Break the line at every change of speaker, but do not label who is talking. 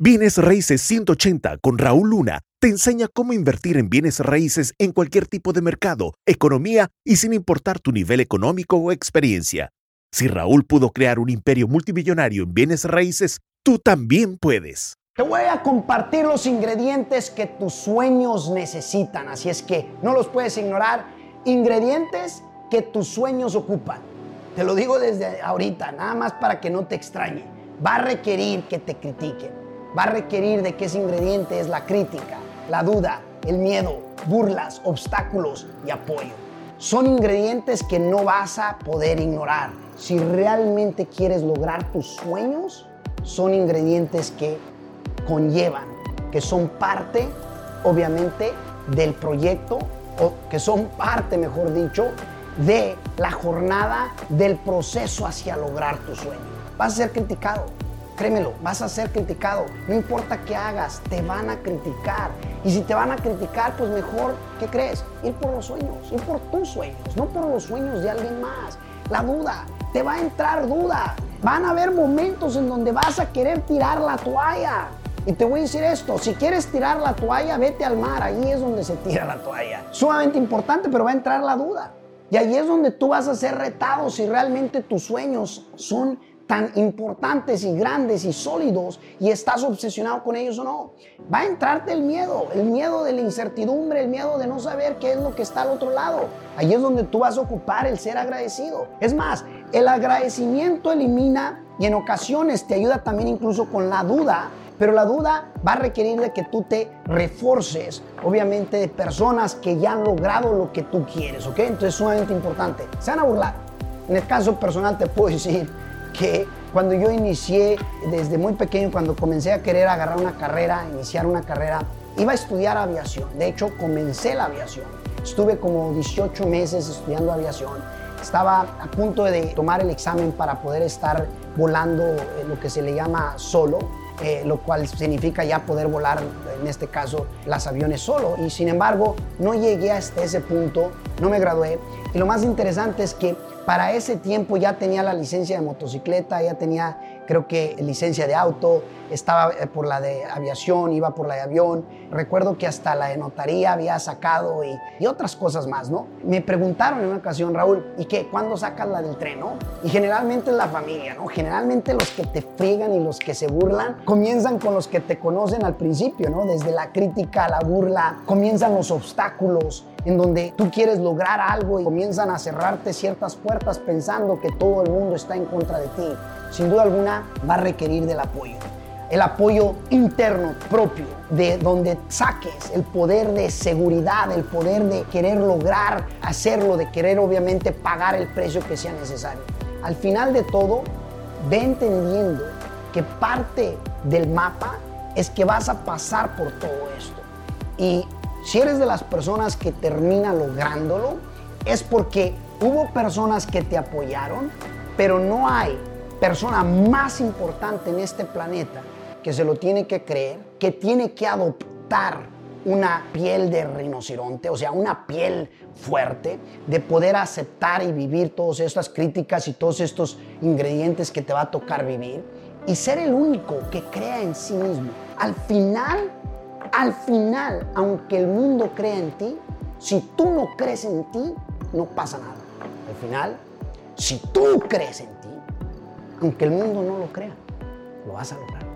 Bienes Raíces 180 con Raúl Luna te enseña cómo invertir en bienes raíces en cualquier tipo de mercado, economía y sin importar tu nivel económico o experiencia. Si Raúl pudo crear un imperio multimillonario en bienes raíces, tú también puedes.
Te voy a compartir los ingredientes que tus sueños necesitan, así es que no los puedes ignorar. Ingredientes que tus sueños ocupan. Te lo digo desde ahorita, nada más para que no te extrañe. Va a requerir que te critiquen va a requerir de que ese ingrediente es la crítica, la duda, el miedo, burlas, obstáculos y apoyo. Son ingredientes que no vas a poder ignorar. Si realmente quieres lograr tus sueños, son ingredientes que conllevan, que son parte, obviamente, del proyecto, o que son parte, mejor dicho, de la jornada del proceso hacia lograr tu sueño. Vas a ser criticado, Créemelo, vas a ser criticado. No importa qué hagas, te van a criticar. Y si te van a criticar, pues mejor, ¿qué crees? Ir por los sueños, ir por tus sueños, no por los sueños de alguien más. La duda, te va a entrar duda. Van a haber momentos en donde vas a querer tirar la toalla. Y te voy a decir esto, si quieres tirar la toalla, vete al mar, ahí es donde se tira la toalla. Sumamente importante, pero va a entrar la duda. Y ahí es donde tú vas a ser retado si realmente tus sueños son tan importantes y grandes y sólidos y estás obsesionado con ellos o no. Va a entrarte el miedo, el miedo de la incertidumbre, el miedo de no saber qué es lo que está al otro lado. Ahí es donde tú vas a ocupar el ser agradecido. Es más, el agradecimiento elimina y en ocasiones te ayuda también incluso con la duda, pero la duda va a requerir de que tú te reforces, obviamente, de personas que ya han logrado lo que tú quieres, ¿ok? Entonces es sumamente importante. Se van a burlar. En el caso personal te puedo decir, que cuando yo inicié desde muy pequeño, cuando comencé a querer agarrar una carrera, iniciar una carrera, iba a estudiar aviación. De hecho, comencé la aviación. Estuve como 18 meses estudiando aviación. Estaba a punto de tomar el examen para poder estar volando lo que se le llama solo, eh, lo cual significa ya poder volar, en este caso, las aviones solo. Y sin embargo, no llegué hasta ese punto, no me gradué. Y lo más interesante es que para ese tiempo ya tenía la licencia de motocicleta, ya tenía creo que licencia de auto, estaba eh, por la de aviación, iba por la de avión. Recuerdo que hasta la de notaría había sacado y, otras cosas más, ¿no? Me preguntaron en una ocasión, Raúl, ¿y qué? ¿Cuándo sacas la del tren, no? Y generalmente es la familia, ¿no? Generalmente los que te friegan y los que se burlan comienzan con los que te conocen al principio, ¿no? Desde la crítica la burla, comienzan los obstáculos, en donde tú quieres lograr algo y comienzan a cerrarte ciertas puertas pensando que todo el mundo está en contra de ti. Sin duda alguna va a requerir del apoyo. El apoyo interno propio, de donde saques el poder de seguridad, el poder de querer lograr hacerlo, de querer obviamente pagar el precio que sea necesario. Al final de todo, ve entendiendo que parte del mapa es que vas a pasar por todo esto. Y si eres de las personas que termina lográndolo, es porque hubo personas que te apoyaron, pero no hay persona más importante en este planeta que se lo tiene que creer, que tiene que adoptar una piel de rinoceronte, o sea, una piel fuerte, de poder aceptar y vivir todas estas críticas y todos estos ingredientes que te va a tocar vivir, y ser el único que crea en sí mismo. Al final al final, aunque el mundo crea en ti, si tú no crees en ti, no pasa nada. Al final, si tú crees en ti, aunque el mundo no lo crea, lo vas a lograr.